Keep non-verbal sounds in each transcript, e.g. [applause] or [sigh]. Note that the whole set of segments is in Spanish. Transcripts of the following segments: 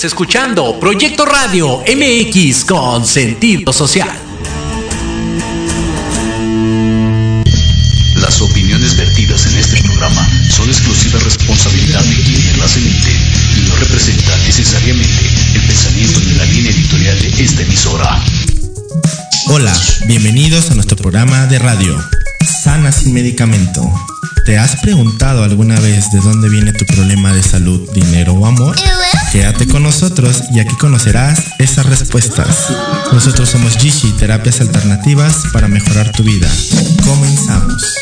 Estás escuchando Proyecto Radio MX con sentido social. Las opiniones vertidas en este programa son exclusiva responsabilidad de quienes las emiten y no representan necesariamente el pensamiento ni la línea editorial de esta emisora. Hola, bienvenidos a nuestro programa de radio, Sana sin medicamento. ¿Te has preguntado alguna vez de dónde viene tu problema de salud, dinero o amor? Quédate con nosotros y aquí conocerás esas respuestas. Nosotros somos Gishi, terapias alternativas para mejorar tu vida. Comenzamos.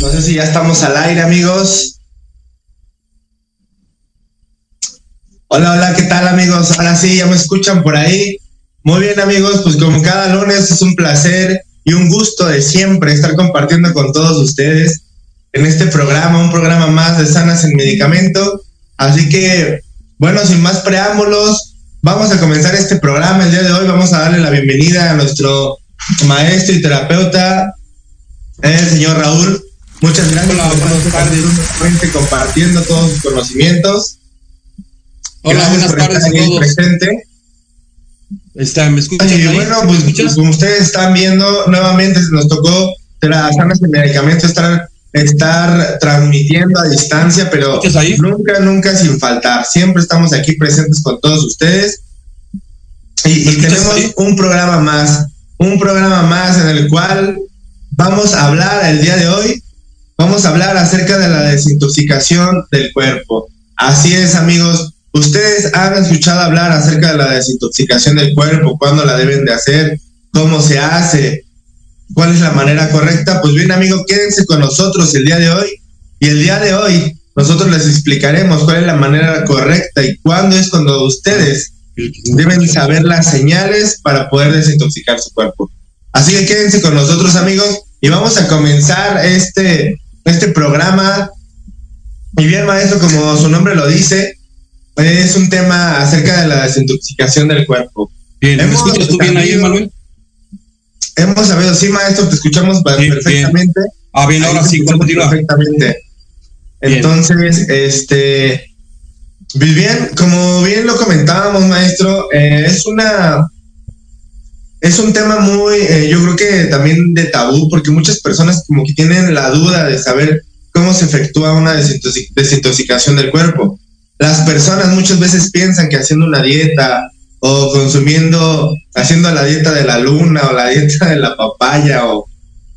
No sé si ya estamos al aire, amigos. Hola, hola, ¿qué tal, amigos? Ahora sí, ya me escuchan por ahí. Muy bien, amigos, pues como cada lunes es un placer y un gusto de siempre estar compartiendo con todos ustedes en este programa, un programa más de Sanas en Medicamento. Así que, bueno, sin más preámbulos, vamos a comenzar este programa. El día de hoy vamos a darle la bienvenida a nuestro maestro y terapeuta, el señor Raúl. Muchas gracias Hola, por estar nuevamente compartiendo todos sus conocimientos. Hola, Gracias buenas por tardes estar a todos. presente. Está, ¿Me escuchas? Y ahí? bueno, ¿Me pues escuchas? como ustedes están viendo, nuevamente nos tocó tras sanas de medicamento estar, estar transmitiendo a distancia, pero nunca, nunca sin faltar. Siempre estamos aquí presentes con todos ustedes. Y, ¿Me y tenemos ahí? un programa más, un programa más en el cual vamos a hablar el día de hoy, vamos a hablar acerca de la desintoxicación del cuerpo. Así es, amigos. Ustedes han escuchado hablar acerca de la desintoxicación del cuerpo, cuándo la deben de hacer, cómo se hace, cuál es la manera correcta. Pues bien, amigos, quédense con nosotros el día de hoy. Y el día de hoy nosotros les explicaremos cuál es la manera correcta y cuándo es cuando ustedes deben saber las señales para poder desintoxicar su cuerpo. Así que quédense con nosotros, amigos, y vamos a comenzar este, este programa. Y bien, maestro, como su nombre lo dice, es un tema acerca de la desintoxicación del cuerpo. Bien, ¿me escuchas tú bien ahí, Manuel? Hemos sabido, sí, maestro, te escuchamos Bien, perfectamente. Ah, bien, ahora sí, continúa. Perfectamente. Bien. Entonces, este, pues bien, como bien lo comentábamos, maestro, eh, es una, es un tema muy, eh, yo creo que también de tabú, porque muchas personas como que tienen la duda de saber cómo se efectúa una desintoxi- desintoxicación del cuerpo. Las personas muchas veces piensan que haciendo una dieta o consumiendo, haciendo la dieta de la luna o la dieta de la papaya o,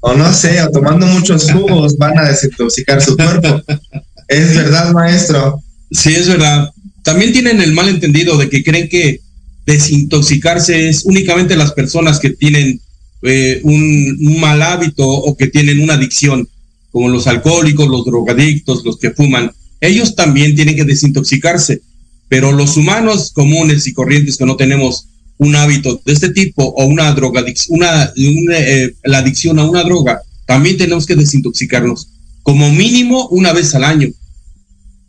o no sé, o tomando muchos jugos van a desintoxicar su cuerpo. Es verdad, maestro. Sí, es verdad. También tienen el malentendido de que creen que desintoxicarse es únicamente las personas que tienen eh, un, un mal hábito o que tienen una adicción, como los alcohólicos, los drogadictos, los que fuman. Ellos también tienen que desintoxicarse, pero los humanos comunes y corrientes que no tenemos un hábito de este tipo o una drogadicción, una, eh, la adicción a una droga, también tenemos que desintoxicarnos, como mínimo una vez al año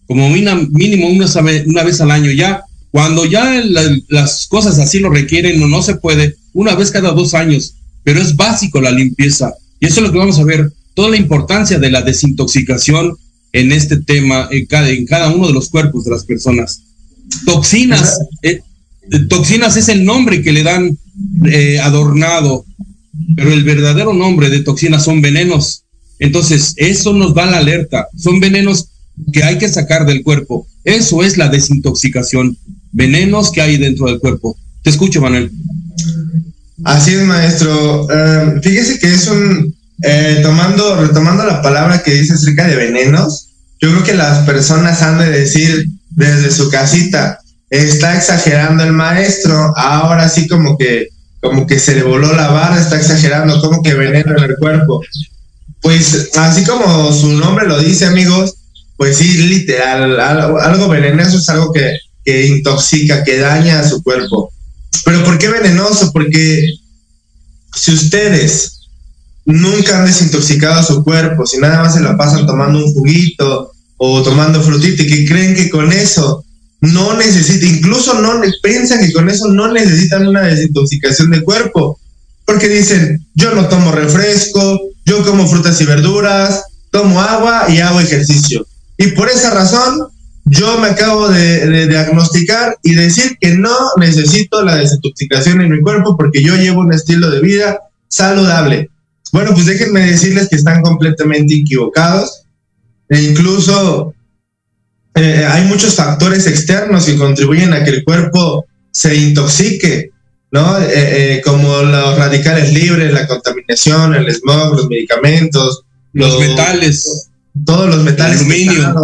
como mínimo una, vez al año ya. Cuando ya la- las cosas así lo requieren o no se puede, una vez cada dos años, pero es básico la limpieza. Y eso es lo que vamos a ver, toda la importancia de la desintoxicación en este tema, en cada, en cada uno de los cuerpos de las personas. Toxinas, eh, eh, toxinas es el nombre que le dan eh, adornado, pero el verdadero nombre de toxinas son venenos. Entonces, eso nos da la alerta. Son venenos que hay que sacar del cuerpo. Eso es la desintoxicación. Venenos que hay dentro del cuerpo. Te escucho, Manuel. Así es, maestro. Eh, fíjese que es un, eh, tomando, retomando la palabra que dice acerca de venenos, yo creo que las personas han de decir desde su casita, está exagerando el maestro, ahora sí como que, como que se le voló la barra, está exagerando, como que veneno en el cuerpo. Pues así como su nombre lo dice, amigos, pues sí, literal, algo, venenoso es algo que, que intoxica, que daña a su cuerpo. Pero ¿por qué venenoso? Porque si ustedes nunca han desintoxicado su cuerpo, si nada más se la pasan tomando un juguito o tomando frutita y que creen que con eso no necesita, incluso no piensan que con eso no necesitan una desintoxicación de cuerpo, porque dicen, yo no tomo refresco, yo como frutas y verduras, tomo agua y hago ejercicio. Y por esa razón, yo me acabo de, diagnosticar y decir que no necesito la desintoxicación en mi cuerpo porque yo llevo un estilo de vida saludable. Bueno, pues déjenme decirles que están completamente equivocados. E incluso eh, hay muchos factores externos que contribuyen a que el cuerpo se intoxique, ¿no? Eh, eh, como los radicales libres, la contaminación, el smog, los medicamentos, los, metales, todos los metales. aluminio.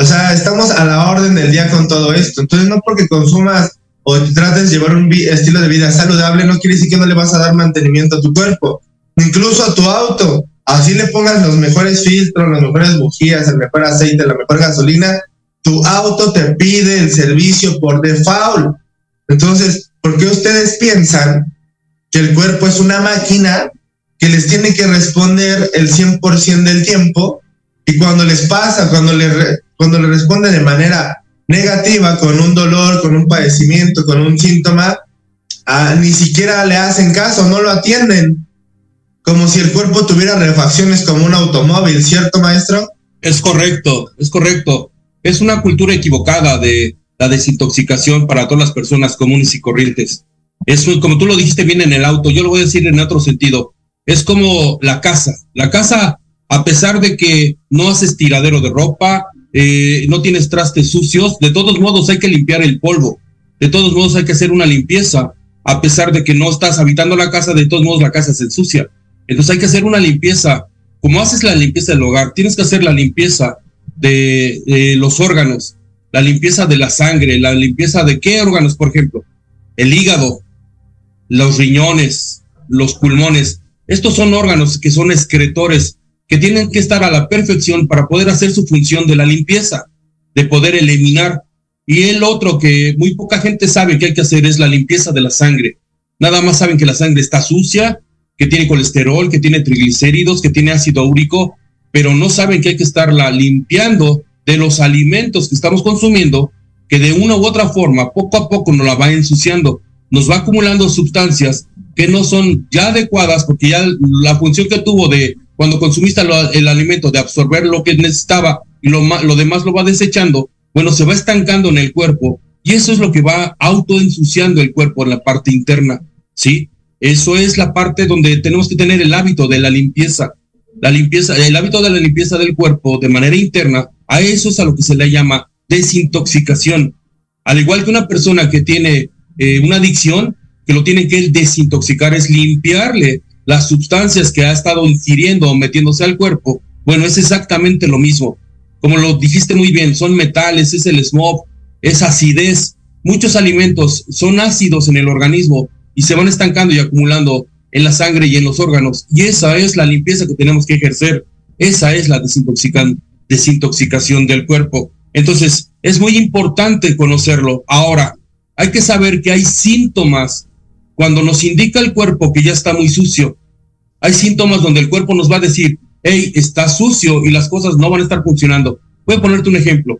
O sea, estamos a la orden del día con todo esto. Entonces, no porque consumas o trates de llevar un estilo de vida saludable, no quiere decir que no le vas a dar mantenimiento a tu cuerpo, incluso a tu auto. Así le pongas los mejores filtros, las mejores bujías, el mejor aceite, la mejor gasolina, tu auto te pide el servicio por default. Entonces, ¿por qué ustedes piensan que el cuerpo es una máquina que les tiene que responder el 100% del tiempo y cuando les pasa, cuando le, cuando le responde de manera negativa, con un dolor, con un padecimiento, con un síntoma, ah, ni siquiera le hacen caso, no lo atienden, como si el cuerpo tuviera refacciones como un automóvil, ¿cierto, maestro? Es correcto, es correcto. Es una cultura equivocada de la desintoxicación para todas las personas comunes y corrientes. Es como tú lo dijiste bien en el auto, yo lo voy a decir en otro sentido es como la casa. La casa, a pesar de que no haces tiradero de ropa, eh, no tienes trastes sucios, de todos modos hay que limpiar el polvo. De todos modos hay que hacer una limpieza. A pesar de que no estás habitando la casa, de todos modos la casa se ensucia. Entonces hay que hacer una limpieza. Como haces la limpieza del hogar, tienes que hacer la limpieza de, los órganos, la limpieza de la sangre, la limpieza de qué órganos, por ejemplo, el hígado, los riñones, los pulmones. Estos son órganos que son excretores, que tienen que estar a la perfección para poder hacer su función de la limpieza, de poder eliminar. Y el otro que muy poca gente sabe que hay que hacer es la limpieza de la sangre. Nada más saben que la sangre está sucia, que tiene colesterol, que tiene triglicéridos, que tiene ácido úrico, pero no saben que hay que estarla limpiando de los alimentos que estamos consumiendo, que de una u otra forma, poco a poco nos la va ensuciando, nos va acumulando sustancias que no son ya adecuadas porque ya la función que tuvo de cuando consumiste el alimento de absorber lo que necesitaba y lo, lo demás lo va desechando, bueno, se va estancando en el cuerpo y eso es lo que va autoensuciando el cuerpo en la parte interna, ¿sí? Eso es la parte donde tenemos que tener el hábito de la limpieza. La limpieza, el hábito de la limpieza del cuerpo de manera interna, a eso es a lo que se le llama desintoxicación. Al igual que una persona que tiene eh, una adicción, que lo tiene que desintoxicar es limpiarle las sustancias que ha estado ingiriendo o metiéndose al cuerpo. Bueno, es exactamente lo mismo. Como lo dijiste muy bien, son metales, es el smog, es acidez. Muchos alimentos son ácidos en el organismo y se van estancando y acumulando en la sangre y en los órganos. Y esa es la limpieza que tenemos que ejercer. Esa es la desintoxicación del cuerpo. Entonces, es muy importante conocerlo. Ahora, hay que saber que hay síntomas cuando nos indica el cuerpo que ya está muy sucio, hay síntomas donde el cuerpo nos va a decir, hey, está sucio y las cosas no van a estar funcionando. Voy a ponerte un ejemplo.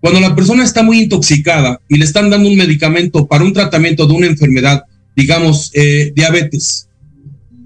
Cuando la persona está muy intoxicada y le están dando un medicamento para un tratamiento de una enfermedad, digamos, eh, diabetes,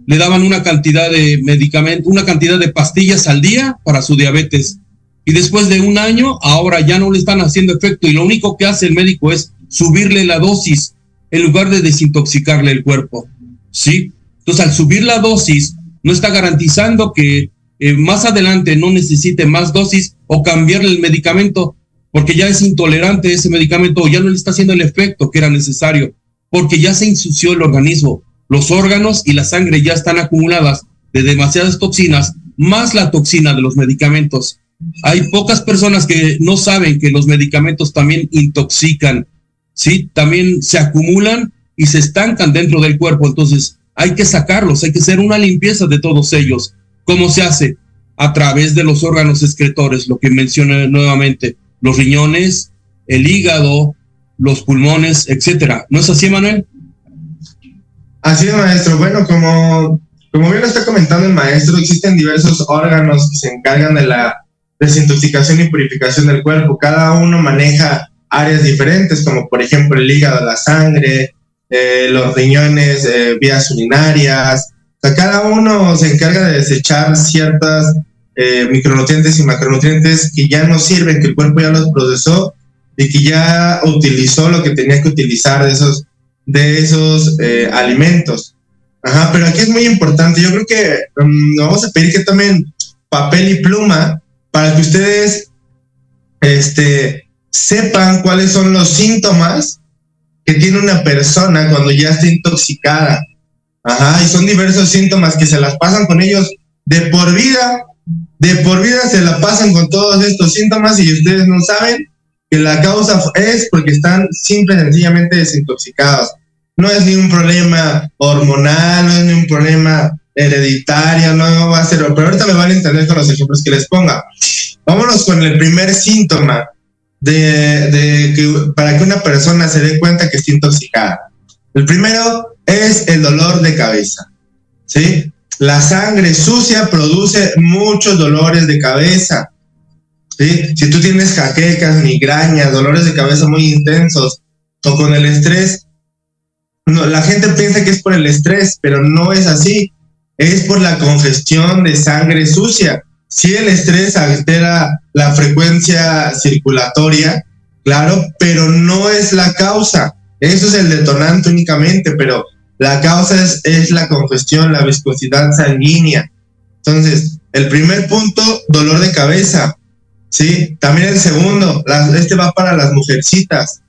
le daban una cantidad de medicamento, una cantidad de pastillas al día para su diabetes. Y después de un año, ahora ya no le están haciendo efecto y lo único que hace el médico es subirle la dosis en lugar de desintoxicarle el cuerpo. ¿Sí? Entonces, al subir la dosis, no está garantizando que eh, más adelante no necesite más dosis o cambiarle el medicamento porque ya es intolerante ese medicamento o ya no le está haciendo el efecto que era necesario, porque ya se ensució el organismo. Los órganos y la sangre ya están acumuladas de demasiadas toxinas, más la toxina de los medicamentos. Hay pocas personas que no saben que los medicamentos también intoxican ¿sí? También se acumulan y se estancan dentro del cuerpo, entonces hay que sacarlos, hay que hacer una limpieza de todos ellos. ¿Cómo se hace? A través de los órganos excretores, lo que mencioné nuevamente, los riñones, el hígado, los pulmones, etcétera. ¿No es así, Manuel? Así es, maestro. Bueno, como, como bien lo está comentando el maestro, existen diversos órganos que se encargan de la desintoxicación y purificación del cuerpo. Cada uno maneja áreas diferentes, como por ejemplo el hígado, la sangre, eh, los riñones, eh, vías urinarias. O sea, cada uno se encarga de desechar ciertas eh, micronutrientes y macronutrientes que ya no sirven, que el cuerpo ya los procesó y que ya utilizó lo que tenía que utilizar de esos, de esos alimentos. Ajá, pero aquí es muy importante. Yo creo que um, vamos a pedir que tomen papel y pluma para que ustedes este, sepan cuáles son los síntomas que tiene una persona cuando ya está intoxicada. Ajá, y son diversos síntomas que se las pasan con ellos de por vida. De por vida se la pasan con todos estos síntomas y ustedes no saben que la causa es porque están simple y sencillamente desintoxicados. No es ni un problema hormonal, no es ni un problema hereditario, no va a ser, pero ahorita me van a entender con los ejemplos que les ponga. Vámonos con el primer síntoma de, que, para que una persona se dé cuenta que está intoxicada. El primero es el dolor de cabeza. ¿sí? La sangre sucia produce muchos dolores de cabeza. ¿Sí? Si tú tienes jaquecas, migrañas, dolores de cabeza muy intensos o con el estrés, no, la gente piensa que es por el estrés, pero no es así. Es por la congestión de sangre sucia. Si el estrés altera la frecuencia circulatoria, claro, pero no es la causa. Eso es el detonante únicamente, pero la causa es, la congestión, la viscosidad sanguínea. Entonces, el primer punto, dolor de cabeza. ¿Sí? También el segundo, este va para las mujercitas.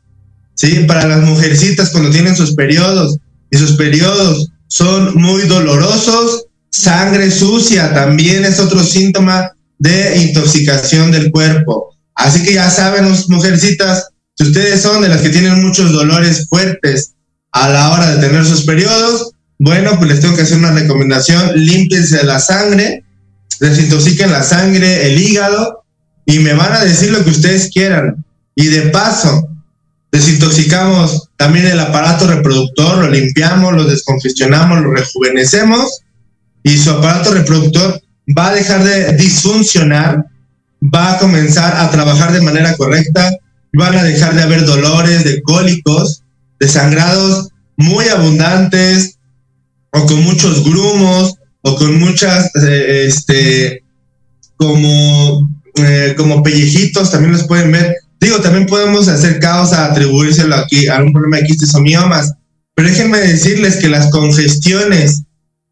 ¿sí? Para las mujercitas cuando tienen sus periodos y sus periodos son muy dolorosos, sangre sucia también es otro síntoma de intoxicación del cuerpo. Así que ya saben, mujercitas, si ustedes son de las que tienen muchos dolores fuertes a la hora de tener sus periodos, bueno, pues les tengo que hacer una recomendación, límpiense la sangre, desintoxiquen la sangre, el hígado, y me van a decir lo que ustedes quieran. Y de paso, desintoxicamos también el aparato reproductor, lo limpiamos, lo descongestionamos, lo rejuvenecemos, y su aparato reproductor va a dejar de disfuncionar, va a comenzar a trabajar de manera correcta, van a dejar de haber dolores, de cólicos, de sangrados muy abundantes o con muchos grumos o con muchas, eh, este, como, eh, como pellejitos, también los pueden ver. Digo, también podemos hacer causa, atribuírselo aquí a un problema de quistes o miomas, pero déjenme decirles que las congestiones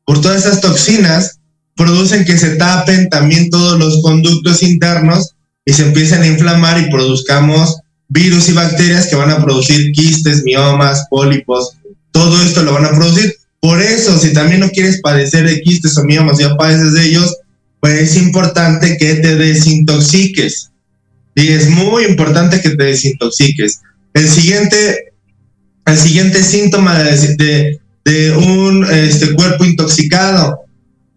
por todas esas toxinas producen que se tapen también todos los conductos internos y se empiecen a inflamar y produzcamos virus y bacterias que van a producir quistes, miomas, pólipos, todo esto lo van a producir. Por eso, si también no quieres padecer de quistes o miomas, ya padeces de ellos, pues es importante que te desintoxiques. Y es muy importante que te desintoxiques. El siguiente, el siguiente síntoma de, de un este, cuerpo intoxicado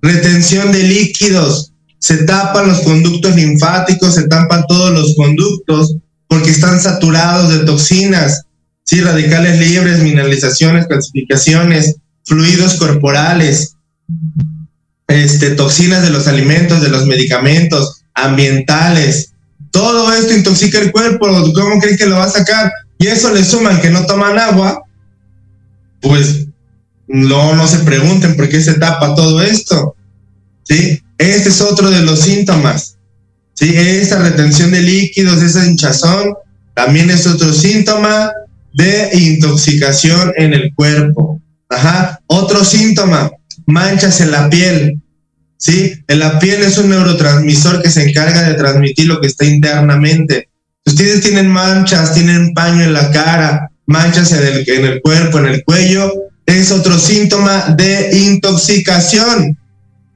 retención de líquidos, se tapan los conductos linfáticos, se tapan todos los conductos porque están saturados de toxinas, ¿sí? radicales libres, mineralizaciones, calcificaciones, fluidos corporales, este, toxinas de los alimentos, de los medicamentos, ambientales. Todo esto intoxica el cuerpo. ¿Cómo creen que lo va a sacar? Y eso le suman que no toman agua, pues no, no se pregunten por qué se tapa todo esto. ¿sí? Este es otro de los síntomas. ¿sí? Esta retención de líquidos, esa hinchazón, también es otro síntoma de intoxicación en el cuerpo. Ajá. Otro síntoma, manchas en la piel. ¿sí? En la piel es un neurotransmisor que se encarga de transmitir lo que está internamente. ustedes tienen manchas, tienen paño en la cara, manchas en el, en el cuerpo, en el cuello, es otro síntoma de intoxicación.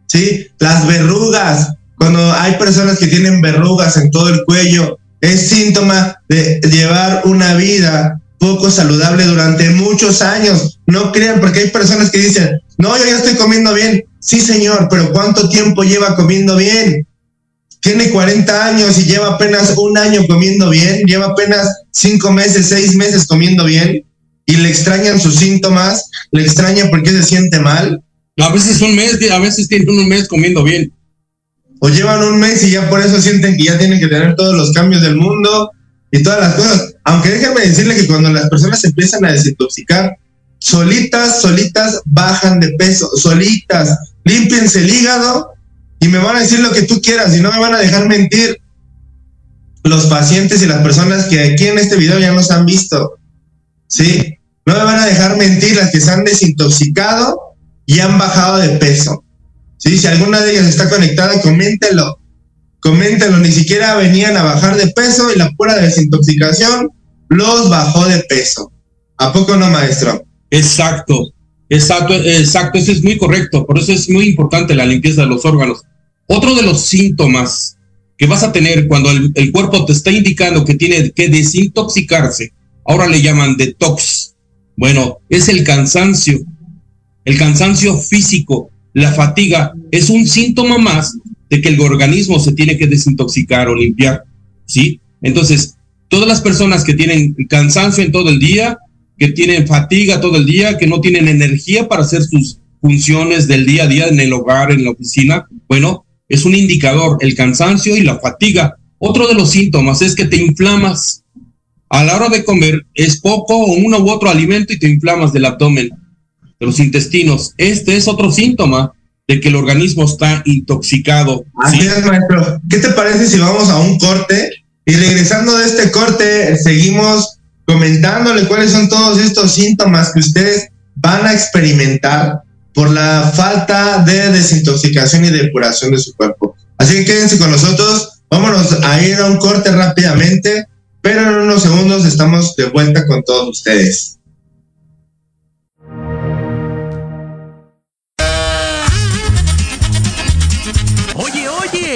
¿sí? Las verrugas, cuando hay personas que tienen verrugas en todo el cuello, es síntoma de llevar una vida poco saludable durante muchos años. No crean, porque hay personas que dicen, no, yo ya estoy comiendo bien. Sí, señor, pero ¿cuánto tiempo lleva comiendo bien? Tiene 40 años y lleva apenas un año comiendo bien, lleva apenas cinco meses, seis meses comiendo bien y le extrañan sus síntomas, le extraña porque se siente mal. A veces un mes, a veces tiene un mes comiendo bien. o llevan un mes y ya por eso sienten que ya tienen que tener todos los cambios del mundo y todas las cosas. Aunque déjenme decirle que cuando las personas empiezan a desintoxicar, solitas, solitas bajan de peso, solitas, límpiense el hígado y me van a decir lo que tú quieras y no me van a dejar mentir los pacientes y las personas que aquí en este video ya nos han visto. Sí, no me van a dejar mentir las que se han desintoxicado y han bajado de peso. Sí, si alguna de ellas está conectada, coméntelo. Coméntelo, ni siquiera venían a bajar de peso y la pura desintoxicación los bajó de peso. ¿A poco no, maestro? Exacto, exacto, exacto, eso es muy correcto. Por eso es muy importante la limpieza de los órganos. Otro de los síntomas que vas a tener cuando el, el cuerpo te está indicando que tiene que desintoxicarse, ahora le llaman detox. Bueno, es el cansancio, el cansancio físico, la fatiga, es un síntoma más de que el organismo se tiene que desintoxicar o limpiar, ¿sí? Entonces, todas las personas que tienen cansancio en todo el día, que tienen fatiga todo el día, que no tienen energía para hacer sus funciones del día a día en el hogar, en la oficina, bueno, es un indicador, el cansancio y la fatiga. Otro de los síntomas es que te inflamas. A la hora de comer es poco o uno u otro alimento y te inflamas del abdomen, de los intestinos. Este es otro síntoma de que el organismo está intoxicado. Así es, maestro. ¿Qué te parece si vamos a un corte? Y regresando de este corte, seguimos comentándole cuáles son todos estos síntomas que ustedes van a experimentar por la falta de desintoxicación y depuración de su cuerpo. Así que quédense con nosotros, vámonos a ir a un corte rápidamente, pero en unos segundos estamos de vuelta con todos ustedes.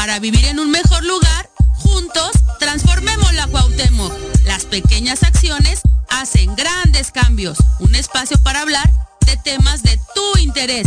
Para vivir en un mejor lugar, juntos transformemos la Cuauhtémoc. Las pequeñas acciones hacen grandes cambios. Un espacio para hablar de temas de tu interés,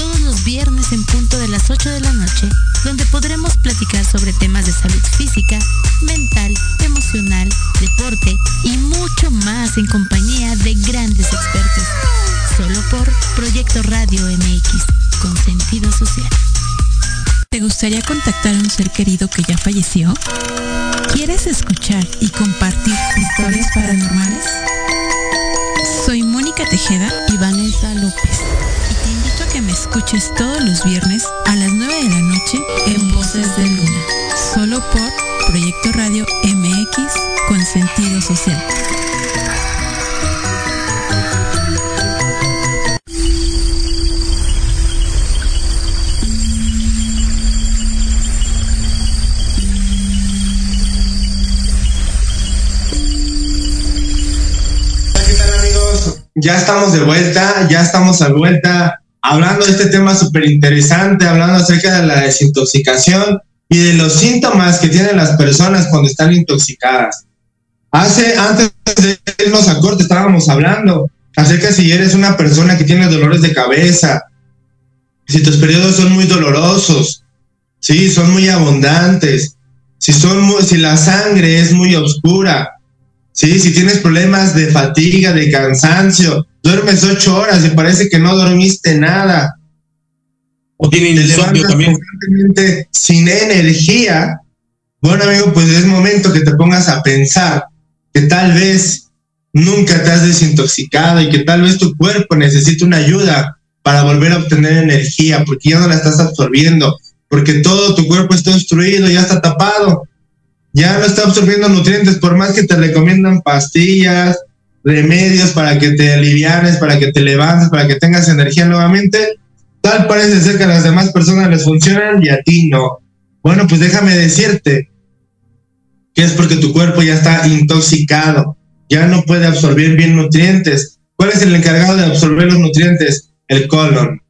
Todos los viernes en punto de las 8 de la noche, donde podremos platicar sobre temas de salud física, mental, emocional, deporte y mucho más en compañía de grandes expertos. Solo por Proyecto Radio MX, con sentido social. ¿Te gustaría contactar a un ser querido que ya falleció? ¿Quieres escuchar y compartir historias paranormales? Soy Mónica Tejeda y Vanessa López. Me escuches todos los viernes a las 9 de la noche en Voces de Luna. Solo por Proyecto Radio MX con sentido social. ¿Qué tal amigos? Ya estamos de vuelta, ya estamos de vuelta hablando de este tema súper interesante, hablando acerca de la desintoxicación y de los síntomas que tienen las personas cuando están intoxicadas. Hace, antes de irnos a corte, estábamos hablando acerca si eres una persona que tiene dolores de cabeza, si tus periodos son muy dolorosos, sí, son muy abundantes, si, son si la sangre es muy oscura, sí, si tienes problemas de fatiga, de cansancio, duermes ocho horas y parece que no dormiste nada. O tiene insomnio también. Sin energía. Bueno, amigo, pues es momento que te pongas a pensar que tal vez nunca te has desintoxicado y que tal vez tu cuerpo necesita una ayuda para volver a obtener energía, porque ya no la estás absorbiendo, porque todo tu cuerpo está destruido, ya está tapado, ya no está absorbiendo nutrientes, por más que te recomiendan pastillas, remedios para que te alivianes, para que te levantes, para que tengas energía nuevamente, tal parece ser que a las demás personas les funcionan y a ti no. Bueno, pues déjame decirte que es porque tu cuerpo ya está intoxicado, ya no puede absorber bien nutrientes. ¿Cuál es el encargado de absorber los nutrientes? El colon.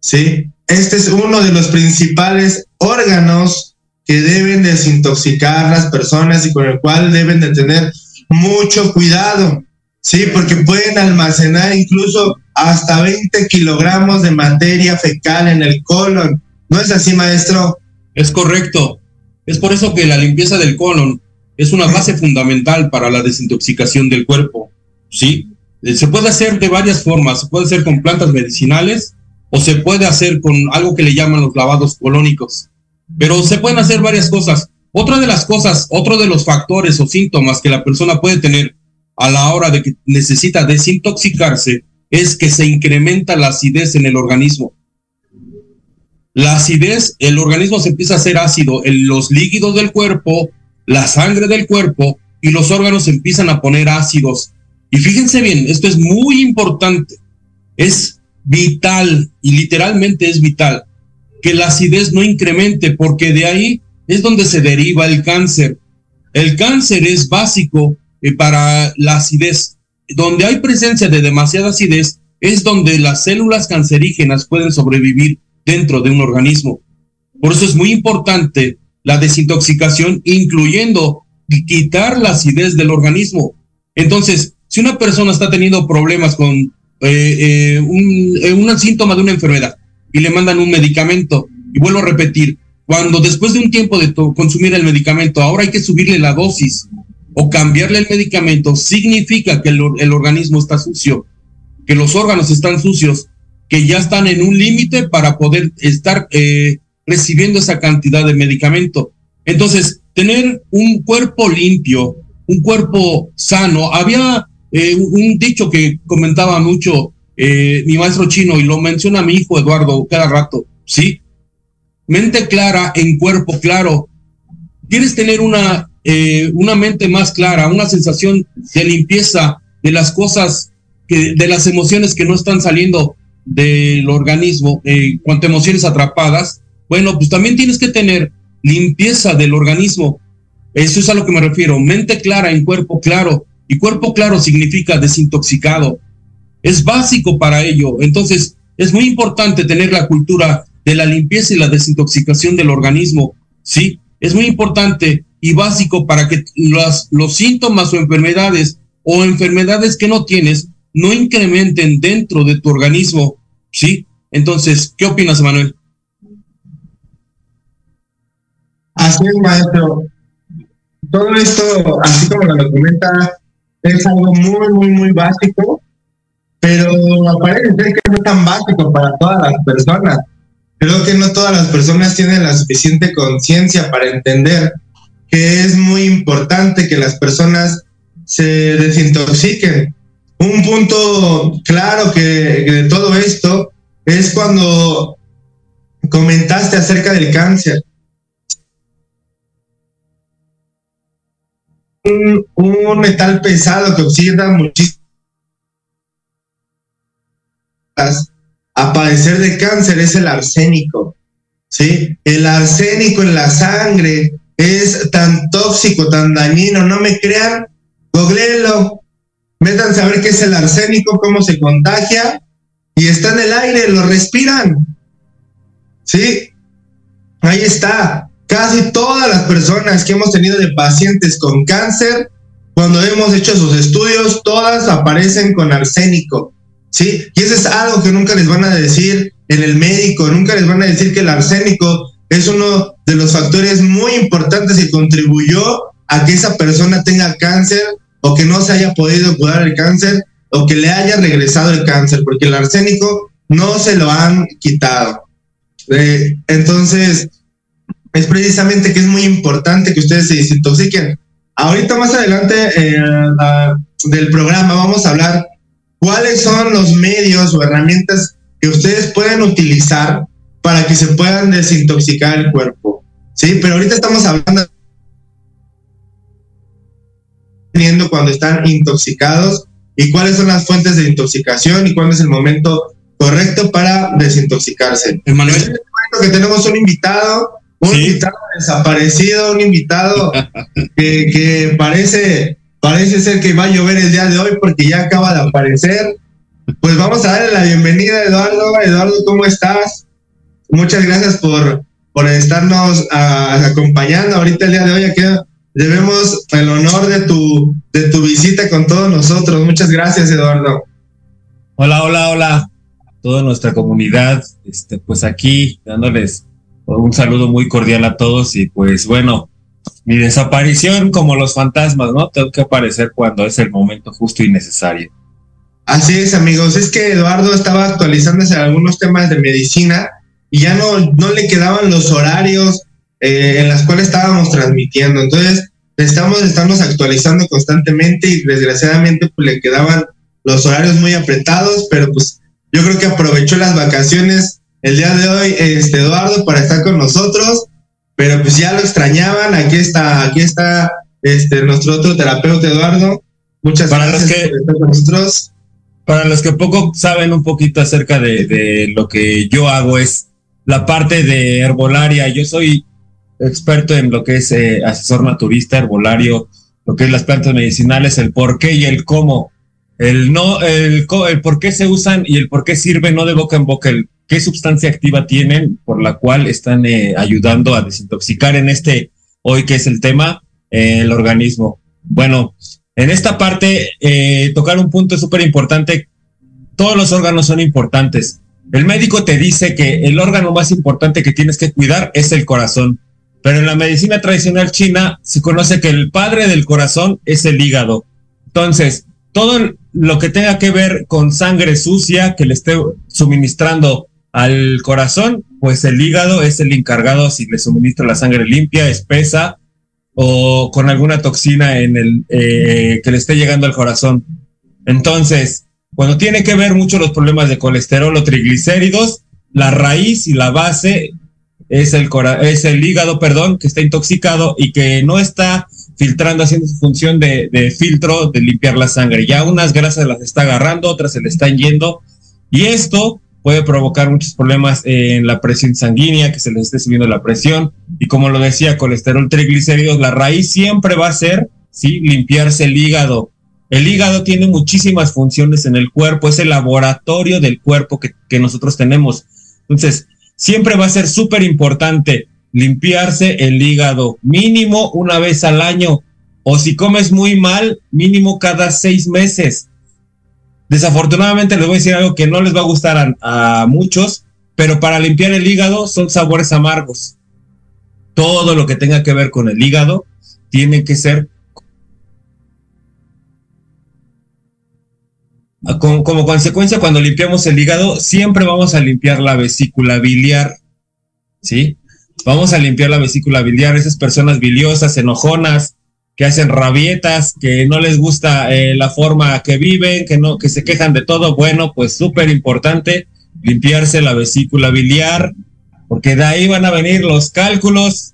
¿Sí? Este es uno de los principales órganos que deben desintoxicar las personas y con el cual deben de tener mucho cuidado. Sí, porque pueden almacenar incluso hasta 20 kilogramos de materia fecal en el colon. ¿No es así, maestro? Es correcto. Es por eso que la limpieza del colon es una base fundamental para la desintoxicación del cuerpo. ¿Sí? Eh, se puede hacer de varias formas. Se puede hacer con plantas medicinales o se puede hacer con algo que le llaman los lavados colónicos. Pero se pueden hacer varias cosas. Otra de las cosas, otro de los factores o síntomas que la persona puede tener a la hora de que necesita desintoxicarse es que se incrementa la acidez en el organismo. La acidez, el organismo se empieza a hacer ácido en los líquidos del cuerpo, la sangre del cuerpo y los órganos empiezan a poner ácidos. Y fíjense bien, esto es muy importante. Es vital y literalmente es vital que la acidez no incremente porque de ahí es donde se deriva el cáncer. El cáncer es básico eh, para la acidez. Donde hay presencia de demasiada acidez es donde las células cancerígenas pueden sobrevivir dentro de un organismo. Por eso es muy importante la desintoxicación, incluyendo quitar la acidez del organismo. Entonces, si una persona está teniendo problemas con eh, eh, un, un síntoma de una enfermedad y le mandan un medicamento, y vuelvo a repetir, cuando después de un tiempo de consumir el medicamento, ahora hay que subirle la dosis o cambiarle el medicamento significa que el, organismo está sucio, que los órganos están sucios, que ya están en un límite para poder estar eh, recibiendo esa cantidad de medicamento. Entonces, tener un cuerpo limpio, un cuerpo sano, había eh, un dicho que comentaba mucho eh, mi maestro chino y lo menciona mi hijo Eduardo cada rato, ¿sí? Mente clara en cuerpo claro. ¿Quieres tener una eh, una mente más clara, una sensación de limpieza de las cosas, de las emociones que no están saliendo del organismo, eh, cuanto emociones atrapadas, bueno, pues también tienes que tener limpieza del organismo. Eso es a lo que me refiero, mente clara en cuerpo claro. Y cuerpo claro significa desintoxicado. Es básico para ello. Entonces, es muy importante tener la cultura de la limpieza y la desintoxicación del organismo. Sí, es muy importante y básico para que los, los síntomas o enfermedades o enfermedades que no tienes no incrementen dentro de tu organismo, ¿sí? Entonces, ¿qué opinas, Manuel? Así es, maestro. Todo esto, así como lo comenta, es algo muy, muy, muy básico, pero parece ser que no es tan básico para todas las personas. Creo que no todas las personas tienen la suficiente conciencia para entender que es muy importante que las personas se desintoxiquen. Un punto claro que, de todo esto es cuando comentaste acerca del cáncer. Un, metal pesado que oxida muchísimo a padecer de cáncer es el arsénico. ¿sí? El arsénico en la sangre es tan tóxico, tan dañino. No me crean, googleenlo. Metan a ver qué es el arsénico, cómo se contagia. Y está en el aire, lo respiran. ¿Sí? Ahí está. Casi todas las personas que hemos tenido de pacientes con cáncer cuando hemos hecho sus estudios, todas aparecen con arsénico, ¿sí? Y eso es algo que nunca les van a decir en el médico, nunca les van a decir que el arsénico es uno de los factores muy importantes que contribuyó a que esa persona tenga cáncer o que no se haya podido curar el cáncer o que le haya regresado el cáncer, porque el arsénico no se lo han quitado. Eh, entonces, es precisamente que es muy importante que ustedes se desintoxiquen. Ahorita más adelante eh, del programa vamos a hablar cuáles son los medios o herramientas que ustedes pueden utilizar para que se puedan desintoxicar el cuerpo. Sí, pero ahorita estamos hablando teniendo cuando están intoxicados y cuáles son las fuentes de intoxicación y cuándo es el momento correcto para desintoxicarse. Emanuel. Este momento que tenemos un invitado, un invitado desaparecido, un invitado [laughs] que, que, parece, parece ser que va a llover el día de hoy porque ya acaba de aparecer. Pues vamos a darle la bienvenida, Eduardo. Eduardo, ¿cómo estás? Muchas gracias por, por estarnos a, acompañando ahorita el día de hoy. Aquí debemos el honor de tu, de tu visita con todos nosotros. Muchas gracias, Eduardo. Hola, hola, hola toda nuestra comunidad, este, pues aquí dándoles un saludo muy cordial a todos y pues bueno, mi desaparición como los fantasmas, ¿no? Tengo que aparecer cuando es el momento justo y necesario. Así es, amigos. Es que Eduardo estaba actualizándose algunos temas de medicina y ya no, no le quedaban los horarios eh, en los cuales estábamos transmitiendo. Entonces, estamos, estamos actualizando constantemente y desgraciadamente pues le quedaban los horarios muy apretados, pero pues yo creo que aprovechó las vacaciones el día de hoy, este Eduardo, para estar con nosotros, pero pues ya lo extrañaban. Aquí está, aquí está este nuestro otro terapeuta Eduardo. Muchas para gracias los que, por estar con nosotros. Para los que poco saben un poquito acerca de, de lo que yo hago es la parte de herbolaria. Yo soy experto en lo que es eh, asesor naturista, herbolario, lo que es las plantas medicinales, el por qué y el cómo el no, el, el por qué se usan y el por qué sirven, no de boca en boca, el qué sustancia activa tienen por la cual están eh, ayudando a desintoxicar en este, hoy que es el tema, eh, el organismo. Bueno, en esta parte, eh, tocar un punto súper importante, todos los órganos son importantes. El médico te dice que el órgano más importante que tienes que cuidar es el corazón, pero en la medicina tradicional china se conoce que el padre del corazón es el hígado. Entonces, todo lo que tenga que ver con sangre sucia que le esté suministrando al corazón, pues el hígado es el encargado si le suministra la sangre limpia, espesa o con alguna toxina en el eh, que le esté llegando al corazón. Entonces, cuando tiene que ver mucho los problemas de colesterol o triglicéridos, la raíz y la base es el, es el hígado, perdón, que está intoxicado y que no está filtrando, haciendo su función de, de, filtro, de limpiar la sangre. Ya unas grasas las está agarrando, otras se le están yendo. Y esto puede provocar muchos problemas en la presión sanguínea, que se les esté subiendo la presión. Y como lo decía, colesterol, triglicéridos, la raíz siempre va a ser, ¿sí? Limpiarse el hígado. El hígado tiene muchísimas funciones en el cuerpo, es el laboratorio del cuerpo que, que nosotros tenemos. Entonces, siempre va a ser súper importante limpiarse el hígado mínimo una vez al año o si comes muy mal, mínimo cada seis meses. Desafortunadamente les voy a decir algo que no les va a gustar a, muchos, pero para limpiar el hígado son sabores amargos. Todo lo que tenga que ver con el hígado tiene que ser como, como consecuencia cuando limpiamos el hígado siempre vamos a limpiar la vesícula biliar, ¿sí? Vamos a limpiar la vesícula biliar, esas personas biliosas, enojonas, que hacen rabietas, que no les gusta eh, la forma que viven, que no, que se quejan de todo. Bueno, pues súper importante limpiarse la vesícula biliar, porque de ahí van a venir los cálculos,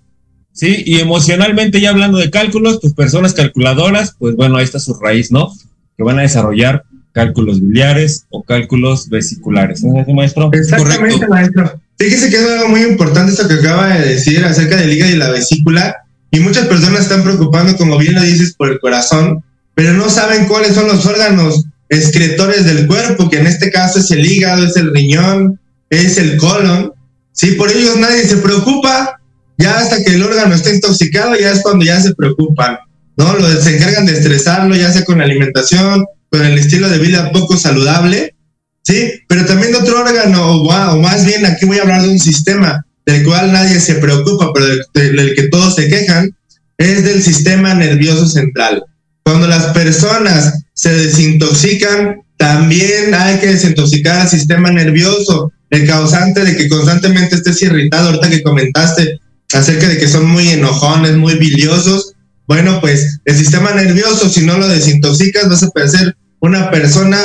¿sí? Y emocionalmente, ya hablando de cálculos, pues personas calculadoras, pues bueno, ahí está su raíz, ¿no? Que van a desarrollar cálculos biliares o cálculos vesiculares. ¿No es maestro? Exactamente, Correcto. maestro. Fíjese que es algo muy importante esto que acaba de decir acerca del hígado y la vesícula. Y muchas personas están preocupando, como bien lo dices, por el corazón, pero no saben cuáles son los órganos excretores del cuerpo, que en este caso es el hígado, es el riñón, es el colon. Sí, por ellos nadie se preocupa. Ya hasta que el órgano está intoxicado, ya es cuando ya se preocupan. ¿no? Lo, se encargan de estresarlo, ya sea con la alimentación, con el estilo de vida poco saludable, ¿sí? Pero también de otro órgano, o, más bien aquí voy a hablar de un sistema del cual nadie se preocupa, pero del, que todos se quejan, es del sistema nervioso central. Cuando las personas se desintoxican, también hay que desintoxicar el sistema nervioso, el causante de que constantemente estés irritado, ahorita que comentaste acerca de que son muy enojones, muy biliosos. Bueno, pues el sistema nervioso, si no lo desintoxicas, vas a parecer una persona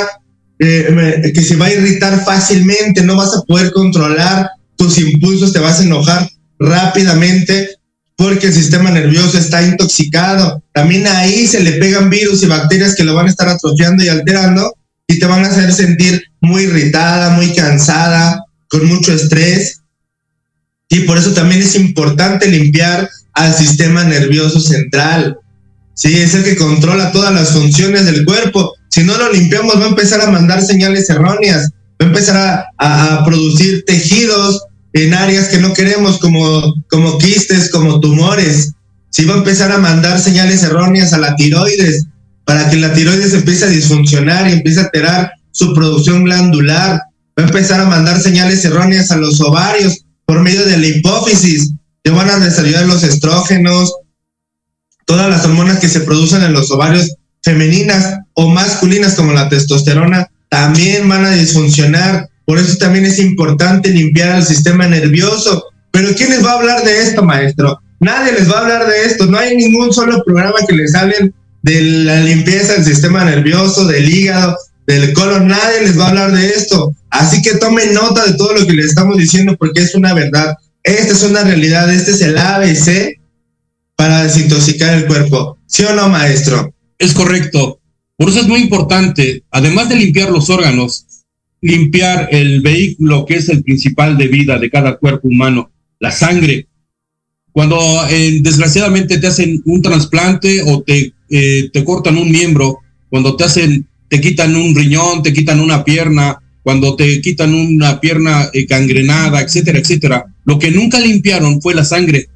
eh, que se va a irritar fácilmente, no vas a poder controlar tus impulsos, te vas a enojar rápidamente porque el sistema nervioso está intoxicado. También ahí se le pegan virus y bacterias que lo van a estar atrofiando y alterando y te van a hacer sentir muy irritada, muy cansada, con mucho estrés. Y por eso también es importante limpiar al sistema nervioso central. Sí, es el que controla todas las funciones del cuerpo. Si no lo limpiamos, va a empezar a mandar señales erróneas, va a empezar a, producir tejidos en áreas que no queremos, como, como quistes, como tumores. Sí, va a empezar a mandar señales erróneas a la tiroides, para que la tiroides empiece a disfuncionar y empiece a alterar su producción glandular. Va a empezar a mandar señales erróneas a los ovarios por medio de la hipófisis. Que van a desarrollar los estrógenos, todas las hormonas que se producen en los ovarios femeninas o masculinas como la testosterona también van a disfuncionar. Por eso también es importante limpiar el sistema nervioso. Pero ¿quién les va a hablar de esto, maestro? Nadie les va a hablar de esto. No hay ningún solo programa que les hablen de la limpieza del sistema nervioso, del hígado, del colon, nadie les va a hablar de esto. Así que tomen nota de todo lo que les estamos diciendo porque es una verdad. Esta es una realidad, este es el ABC para desintoxicar el cuerpo. ¿Sí o no, maestro? Es correcto. Por eso es muy importante, además de limpiar los órganos, limpiar el vehículo que es el principal de vida de cada cuerpo humano, la sangre. Cuando eh, desgraciadamente te hacen un trasplante o te eh, te cortan un miembro, cuando te hacen, te quitan un riñón, te quitan una pierna, cuando te quitan una pierna eh, gangrenada, etcétera, etcétera. Lo que nunca limpiaron fue la sangre.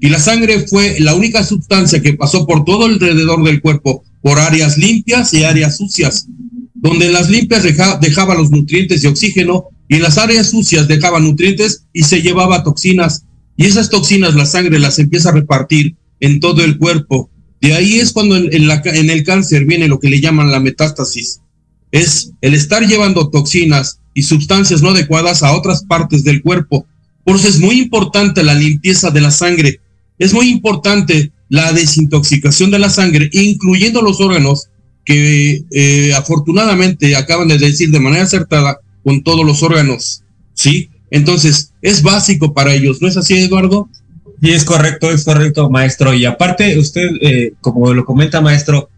Y la sangre fue la única sustancia que pasó por todo alrededor del cuerpo, por áreas limpias y áreas sucias. Donde las limpias dejaban los nutrientes y oxígeno y en las áreas sucias dejaban nutrientes y se llevaba toxinas. Y esas toxinas la sangre las empieza a repartir en todo el cuerpo de ahí es cuando en, en, el cáncer viene lo que le llaman la metástasis. Es el estar llevando toxinas y sustancias no adecuadas a otras partes del cuerpo. Por eso es muy importante la limpieza de la sangre. Es muy importante la desintoxicación de la sangre, incluyendo los órganos que eh, afortunadamente acaban de decir de manera acertada con todos los órganos. ¿Sí? Entonces, es básico para ellos. ¿No es así, Eduardo? Y es correcto, es correcto, maestro. Y aparte, usted, eh, como lo comenta, maestro,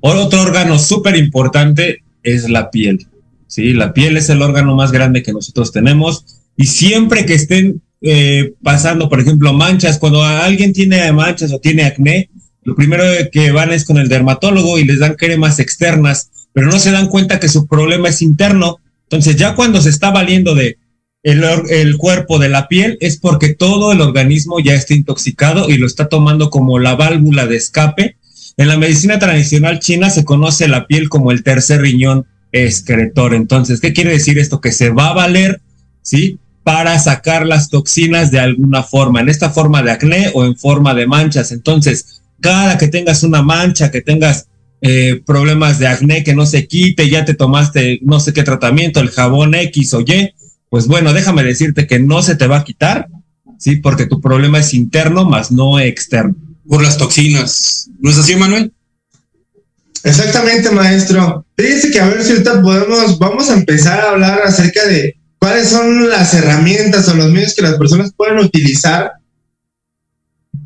otro órgano súper importante es la piel. Sí, la piel es el órgano más grande que nosotros tenemos. Y siempre que estén eh, pasando, por ejemplo, manchas, cuando alguien tiene manchas o tiene acné, lo primero que van es con el dermatólogo y les dan cremas externas, pero no se dan cuenta que su problema es interno. Entonces, ya cuando se está valiendo de el, cuerpo de la piel es porque todo el organismo ya está intoxicado y lo está tomando como la válvula de escape. En la medicina tradicional china se conoce la piel como el tercer riñón excretor. Entonces, ¿qué quiere decir esto? Que se va a valer, ¿sí? Para sacar las toxinas de alguna forma, en esta forma de acné o en forma de manchas. Entonces, cada que tengas una mancha, que tengas eh, problemas de acné que no se quite, ya te tomaste no sé qué tratamiento, el jabón X o Y, pues bueno, déjame decirte que no se te va a quitar, ¿sí? Porque tu problema es interno más no externo. Por las toxinas. ¿No es así, Manuel? Exactamente, maestro. Fíjese que a ver si ahorita podemos, vamos a empezar a hablar acerca de cuáles son las herramientas o los medios que las personas pueden utilizar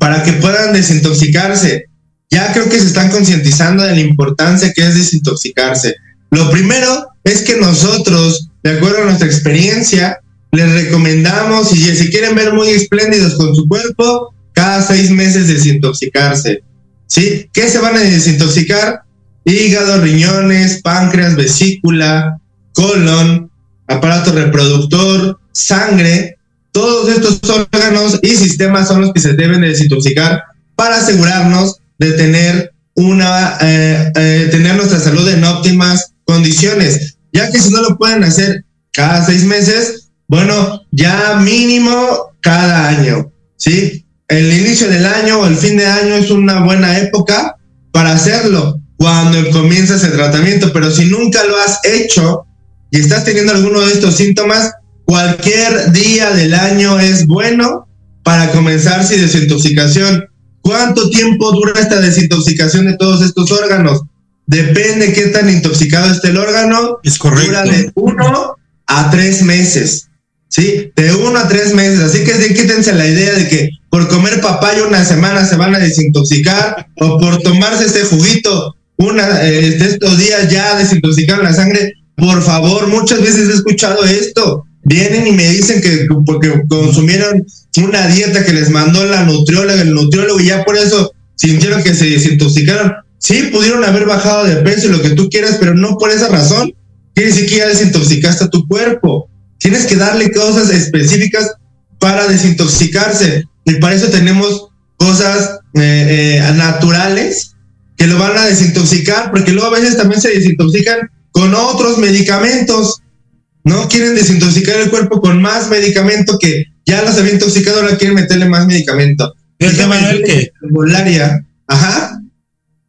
para que puedan desintoxicarse. Ya creo que se están concientizando de la importancia que es desintoxicarse. Lo primero es que nosotros de acuerdo a nuestra experiencia, les recomendamos, si se quieren ver muy espléndidos con su cuerpo, cada seis meses desintoxicarse. ¿Sí? ¿Qué se van a desintoxicar? Hígado, riñones, páncreas, vesícula, colon, aparato reproductor, sangre. Todos estos órganos y sistemas son los que se deben desintoxicar para asegurarnos de tener una, eh, eh, tener nuestra salud en óptimas condiciones, ya que si no lo pueden hacer cada seis meses, bueno, ya mínimo cada año, ¿sí? El inicio del año o el fin de año es una buena época para hacerlo cuando comienzas el tratamiento, pero si nunca lo has hecho y estás teniendo alguno de estos síntomas, cualquier día del año es bueno para comenzar su desintoxicación. ¿Cuánto tiempo dura esta desintoxicación de todos estos órganos? Depende qué tan intoxicado esté el órgano. Es correcto. Dura de uno a tres meses. ¿Sí? De uno a tres meses. Así que sí, quítense la idea de que por comer papaya una semana se van a desintoxicar o por tomarse este juguito una, eh, de estos días ya desintoxicaron la sangre. Por favor, muchas veces he escuchado esto. Vienen y me dicen que porque consumieron una dieta que les mandó la nutrióloga, el nutriólogo, y ya por eso sintieron que se desintoxicaron. Sí, pudieron haber bajado de peso y lo que tú quieras, pero no por esa razón. Quiere decir que ya desintoxicaste a tu cuerpo. Tienes que darle cosas específicas para desintoxicarse. Y para eso tenemos cosas eh, eh, naturales que lo van a desintoxicar, porque luego a veces también se desintoxican con otros medicamentos. No quieren desintoxicar el cuerpo con más medicamento que ya los había intoxicado, ahora quieren meterle más medicamento. Fíjate, Manuel, que. Ajá.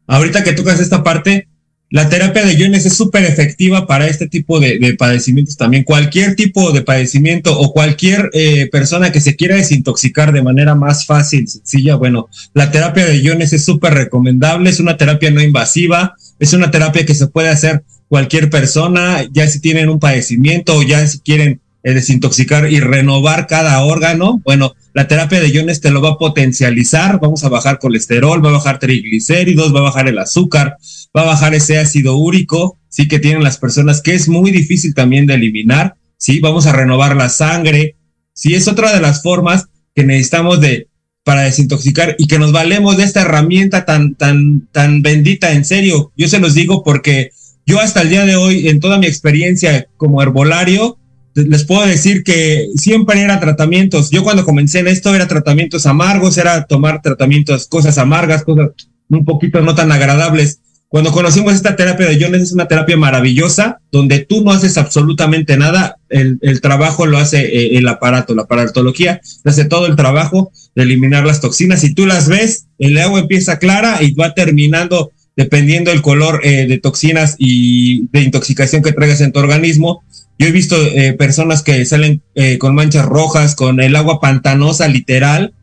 ahorita que tocas esta parte, la terapia de iones es súper efectiva para este tipo de, de padecimientos también. Cualquier tipo de padecimiento o cualquier eh, persona que se quiera desintoxicar de manera más fácil, sencilla, bueno, la terapia de iones es súper recomendable, es una terapia no invasiva, es una terapia que se puede hacer cualquier persona, ya si tienen un padecimiento o ya si quieren eh, desintoxicar y renovar cada órgano, bueno, la terapia de iones te lo va a potencializar, vamos a bajar colesterol, va a bajar triglicéridos, va a bajar el azúcar, va a bajar ese ácido úrico, sí que tienen las personas, que es muy difícil también de eliminar, sí, vamos a renovar la sangre, sí, es otra de las formas que necesitamos de para desintoxicar y que nos valemos de esta herramienta tan, tan, tan bendita, en serio. Yo se los digo porque yo hasta el día de hoy, en toda mi experiencia como herbolario, les puedo decir que siempre era tratamientos. Yo cuando comencé en esto era tratamientos amargos, era tomar tratamientos, cosas amargas, cosas un poquito no tan agradables. Cuando conocimos esta terapia de iones es una terapia maravillosa, donde tú no haces absolutamente nada, el, trabajo lo hace eh, el aparato, la aparatología, hace todo el trabajo de eliminar las toxinas. Si tú las ves, el agua empieza clara y va terminando dependiendo del color eh, de toxinas y de intoxicación que traigas en tu organismo. Yo he visto eh, personas que salen eh, con manchas rojas, con el agua pantanosa literal,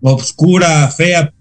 obscura, fea.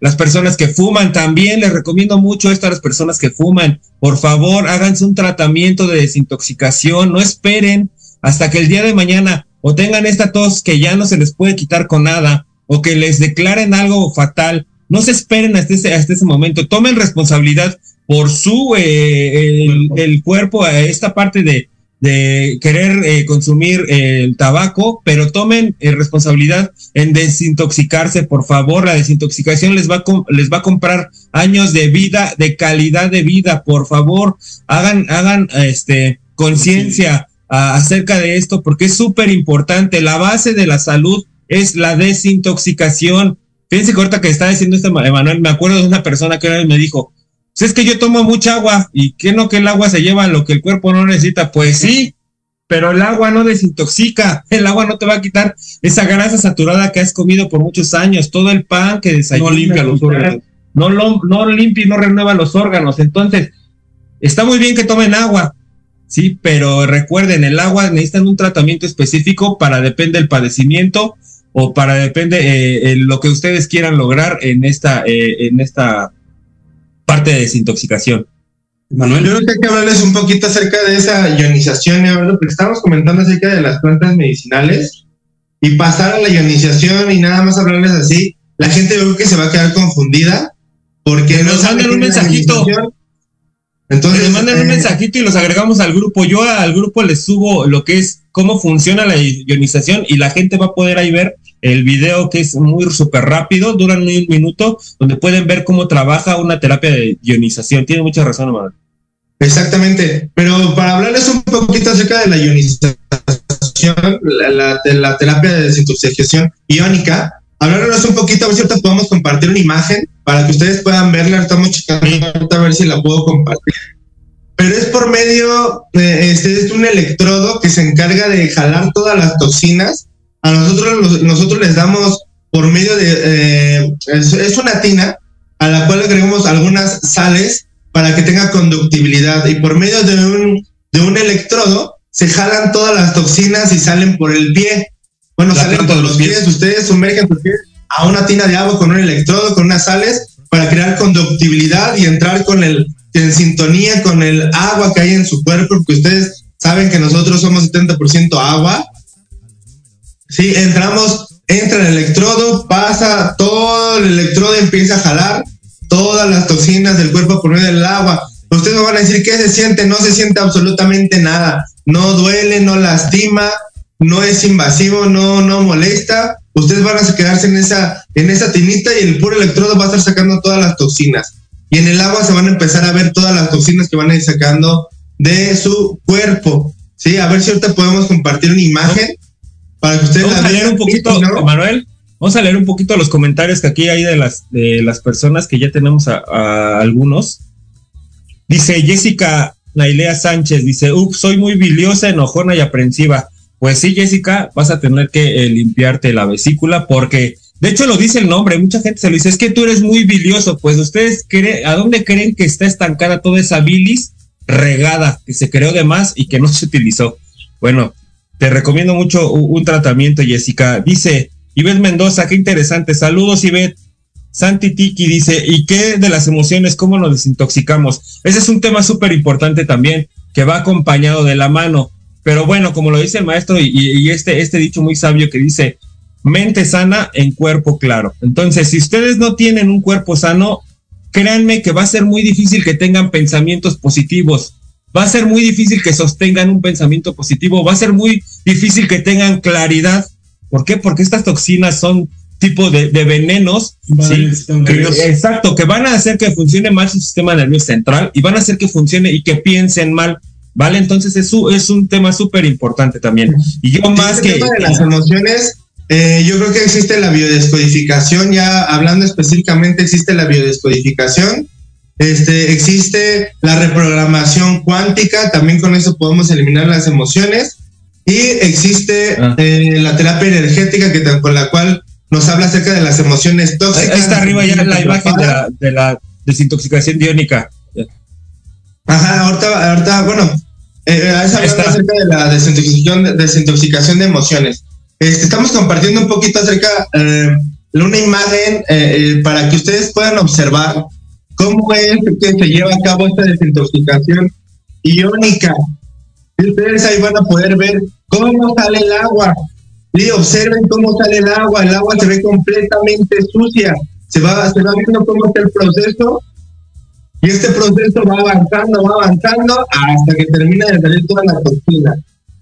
Las personas que fuman también, les recomiendo mucho esto a las personas que fuman. Por favor, háganse un tratamiento de desintoxicación, no esperen hasta que el día de mañana o tengan esta tos que ya no se les puede quitar con nada o que les declaren algo fatal. No se esperen hasta ese, hasta ese momento, tomen responsabilidad por su, eh, el, el cuerpo, a esta parte de, de querer eh, consumir eh, el tabaco, pero tomen eh, responsabilidad en desintoxicarse, por favor. La desintoxicación les va, a les va a comprar años de vida, de calidad de vida, por favor. Hagan, hagan este, conciencia acerca de esto, porque es súper importante. La base de la salud es la desintoxicación. Fíjense que ahorita que está diciendo esto, Emanuel, me acuerdo de una persona que una vez me dijo, pues es que yo tomo mucha agua y que no que el agua se lleva lo que el cuerpo no necesita. Pues sí, pero el agua no desintoxica. [laughs] El agua no te va a quitar esa grasa saturada que has comido por muchos años. Todo el pan que desayunas. No limpia los órganos. No, lo, no limpia y no renueva los órganos. Entonces, está muy bien que tomen agua. Sí, pero recuerden, el agua necesitan un tratamiento específico para depende del padecimiento o para depende eh, eh, lo que ustedes quieran lograr en esta, eh, en esta parte de desintoxicación. Manuel. Yo creo que hay que hablarles un poquito acerca de esa ionización, Eduardo, porque estamos comentando acerca de las plantas medicinales y pasar a la ionización y nada más hablarles así, la gente yo creo que se va a quedar confundida porque Que no nos sabe manden un mensajito. Entonces, nos manden un eh, mensajito y los agregamos al grupo. Yo al grupo les subo lo que es cómo funciona la ionización y la gente va a poder ahí ver el video que es muy súper rápido, duran un minuto, donde pueden ver cómo trabaja una terapia de ionización. Tiene mucha razón, Manuel. Exactamente, pero para hablarles un poquito acerca de la ionización, la, la- de la terapia de desintoxicación iónica, Hablándonos un poquito, a ver si ahorita podemos compartir una imagen para que ustedes puedan verla. Estamos checando a ver si la puedo compartir. Pero es por medio, este es un electrodo que se encarga de jalar todas las toxinas. A nosotros, nosotros les damos por medio de, eh, es, una tina a la cual agregamos algunas sales para que tenga conductibilidad y por medio de un, de un electrodo se jalan todas las toxinas y salen por el pie. Bueno, salen por los pies. Ustedes sumergen sus pies a una tina de agua con un electrodo, con unas sales, para crear conductibilidad y entrar con el, en sintonía con el agua que hay en su cuerpo, porque ustedes saben que nosotros somos 70% agua. Sí, entramos, entra el electrodo, pasa todo el electrodo, empieza a jalar todas las toxinas del cuerpo por medio del agua. Ustedes me van a decir qué se siente, no se siente absolutamente nada, no duele, no lastima, no es invasivo, no, no molesta. Ustedes van a quedarse en esa, en esa tinita y el puro electrodo va a estar sacando todas las toxinas. Y en el agua se van a empezar a ver todas las toxinas que van a ir sacando de su cuerpo. Sí, a ver si ahorita podemos compartir una imagen para que ustedes Vamos a leer un poquito, Manuel. Vamos a leer un poquito los comentarios que aquí hay de las, de las personas que ya tenemos a algunos. Dice Jessica Nailea Sánchez, dice, ups, soy muy biliosa, enojona y aprensiva. Pues sí, Jessica, vas a tener que eh, limpiarte la vesícula porque, de hecho lo dice el nombre, mucha gente se lo dice, es que tú eres muy bilioso. Pues ustedes, creen, ¿a dónde creen que está estancada toda esa bilis regada que se creó de más y que no se utilizó? Bueno, te recomiendo mucho un, tratamiento, Jessica. Dice, Ivette Mendoza, qué interesante. Saludos, Ivette. Santi Tiki dice, ¿y qué de las emociones? ¿Cómo nos desintoxicamos? Ese es un tema súper importante también, que va acompañado de la mano. Pero bueno, como lo dice el maestro y, este, este dicho muy sabio que dice, mente sana en cuerpo claro. Entonces, si ustedes no tienen un cuerpo sano, créanme que va a ser muy difícil que tengan pensamientos positivos. Va a ser muy difícil que sostengan un pensamiento positivo. Va a ser muy difícil que tengan claridad. ¿Por qué? Porque estas toxinas son tipo de, venenos, exacto, que van a hacer que funcione mal su sistema nervioso central y van a hacer que funcione y que piensen mal, ¿vale? Entonces eso es un tema súper importante también. Y yo más que... de las emociones, eh, yo creo que existe la biodescodificación, ya hablando específicamente existe la biodescodificación, este, existe la reprogramación cuántica, también con eso podemos eliminar las emociones. Y existe ah. eh, la terapia energética que, con la cual nos habla acerca de las emociones tóxicas. Ahí está arriba ya la imagen de la, desintoxicación diónica. Ajá, ahorita, ahorita bueno, eh, acerca de la desintoxicación, desintoxicación de emociones. Este, estamos compartiendo un poquito acerca eh, de una imagen eh, eh, para que ustedes puedan observar cómo es que se lleva a cabo esta desintoxicación iónica. Y ustedes ahí van a poder ver cómo sale el agua, y observen cómo sale el agua, el agua se ve completamente sucia, se va, se va viendo cómo está el proceso. Y este proceso va avanzando, va avanzando hasta que termina de salir toda la toxina.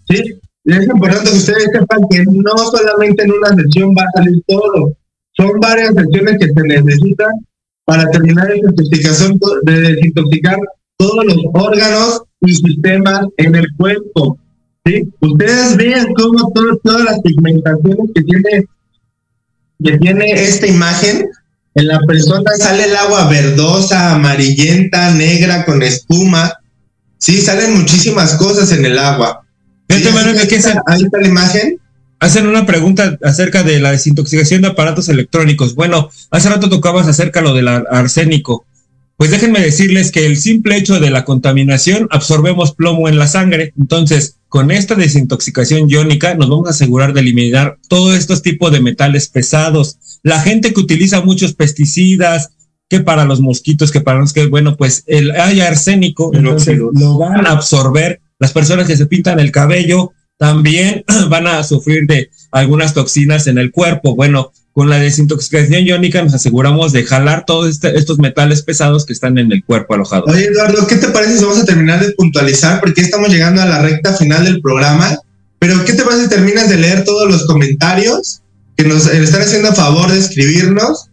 ¿sí? Y es importante que ustedes sepan que no solamente en una sesión va a salir todo, son varias sesiones que se necesitan para terminar la desintoxicación, de desintoxicar todos los órganos y sistemas en el cuerpo. Ustedes ven cómo todas las pigmentaciones que tiene, que tiene esta imagen, en la persona sale el agua verdosa, amarillenta, negra, con espuma. Sí, salen muchísimas cosas en el agua. ahí, está, la imagen. Hacen una pregunta acerca de la desintoxicación de aparatos electrónicos. Bueno, hace rato tocabas acerca lo del arsénico. Pues déjenme decirles que el simple hecho de la contaminación absorbemos plomo en la sangre. Entonces, con esta desintoxicación iónica nos vamos a asegurar de eliminar todos estos tipos de metales pesados. La gente que utiliza muchos pesticidas, que para los mosquitos, que para los que, bueno, pues el, hay arsénico, lo van a absorber. Las personas que se pintan el cabello también [clears throat] van a sufrir de algunas toxinas en el cuerpo. Bueno, con la desintoxicación iónica nos aseguramos de jalar todos este, estos metales pesados que están en el cuerpo alojados. Oye, Eduardo, ¿qué te parece si vamos a terminar de puntualizar? Porque estamos llegando a la recta final del programa. Pero, ¿qué te parece si terminas de leer todos los comentarios que nos están haciendo a favor de escribirnos?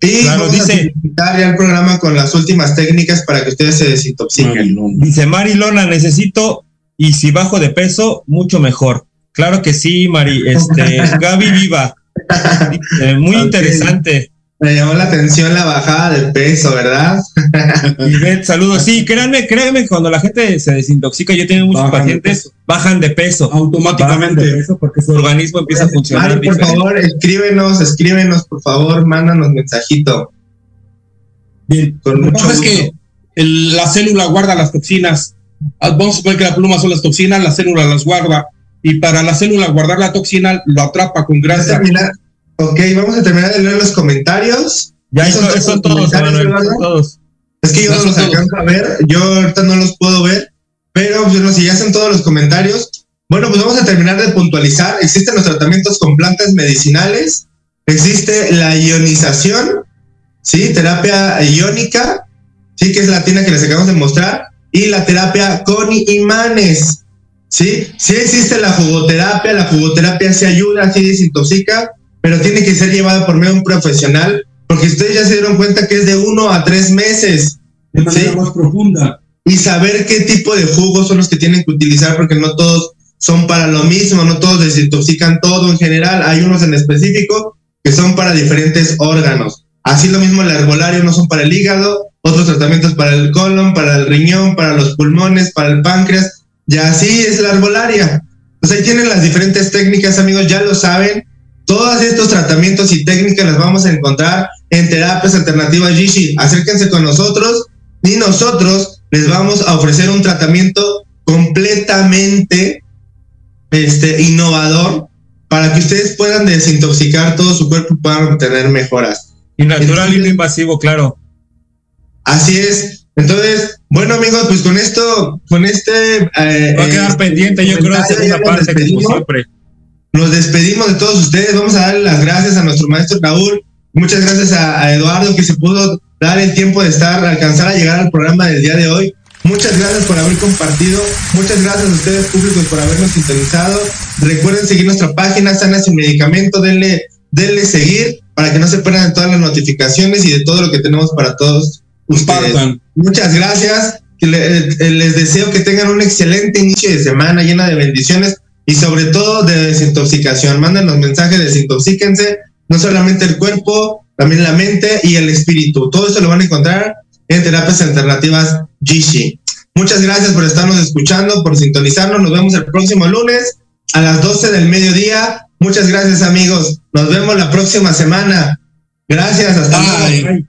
Y vamos dice, a ya el programa con las últimas técnicas para que ustedes se desintoxiquen. Dice Mari Lona, necesito y si bajo de peso, mucho mejor. Claro que sí, Mari. Este, [laughs] Gaby Viva. [laughs] Eh, muy interesante. Me llamó la atención la bajada de peso, ¿verdad? [laughs] Y saludos. Sí, créanme, créanme, cuando la gente se desintoxica, yo tengo muchos pacientes, bajan de peso. Automáticamente. porque su organismo empieza a funcionar. Mari, por favor, escríbenos, escríbenos, por favor, mándanos mensajito. Bien, con mucho es que la célula guarda las toxinas. Vamos a suponer que la pluma son las toxinas, la célula las guarda. Y para la célula guardar la toxina, lo atrapa con grasa. Ok, vamos a terminar de leer los comentarios. Ya son, son todos, todos. Es que yo no, los alcanzo a ver, yo ahorita no los puedo ver, pero bueno, si ya son todos los comentarios, bueno, pues vamos a terminar de puntualizar. Existen los tratamientos con plantas medicinales, existe la ionización, ¿sí? Terapia iónica, ¿sí? Que es la tina que les acabamos de mostrar, y la terapia con imanes, ¿sí? Sí existe la jugoterapia, la jugoterapia se ayuda, sí desintoxica, pero tiene que ser llevada por medio de un profesional, porque ustedes ya se dieron cuenta que es de uno a tres meses. De manera más profunda. Y saber qué tipo de jugos son los que tienen que utilizar, porque no todos son para lo mismo, no todos desintoxican todo en general, hay unos en específico que son para diferentes órganos. Así lo mismo el herbolario no son para el hígado, otros tratamientos para el colon, para el riñón, para los pulmones, para el páncreas, y así es la herbolaria. Pues ahí tienen las diferentes técnicas, amigos, ya lo saben, todos estos tratamientos y técnicas las vamos a encontrar en Terapias Alternativas Gishi. Acérquense con nosotros y nosotros les vamos a ofrecer un tratamiento completamente este, innovador para que ustedes puedan desintoxicar todo su cuerpo y puedan obtener mejoras. Y natural y no invasivo, claro. Así es. Entonces, bueno amigos, pues con esto, con este... Eh, Va a quedar este pendiente, yo creo, que una parte, como siempre. Nos despedimos de todos ustedes. Vamos a darle las gracias a nuestro maestro Raúl. Muchas gracias a, Eduardo que se pudo dar el tiempo de estar, alcanzar a llegar al programa del día de hoy. Muchas gracias por haber compartido. Muchas gracias a ustedes públicos por habernos sintonizado. Recuerden seguir nuestra página Sana Sin Medicamento. Denle, denle seguir para que no se pierdan todas las notificaciones y de todo lo que tenemos para todos Muchas gracias. Les deseo que tengan un excelente inicio de semana llena de bendiciones y sobre todo de desintoxicación. los mensajes, desintoxíquense, no solamente el cuerpo, también la mente y el espíritu. Todo eso lo van a encontrar en Terapias Alternativas Gishi. Muchas gracias por estarnos escuchando, por sintonizarnos. Nos vemos el próximo lunes a las 12 del mediodía. Muchas gracias, amigos. Nos vemos la próxima semana. Gracias, hasta luego.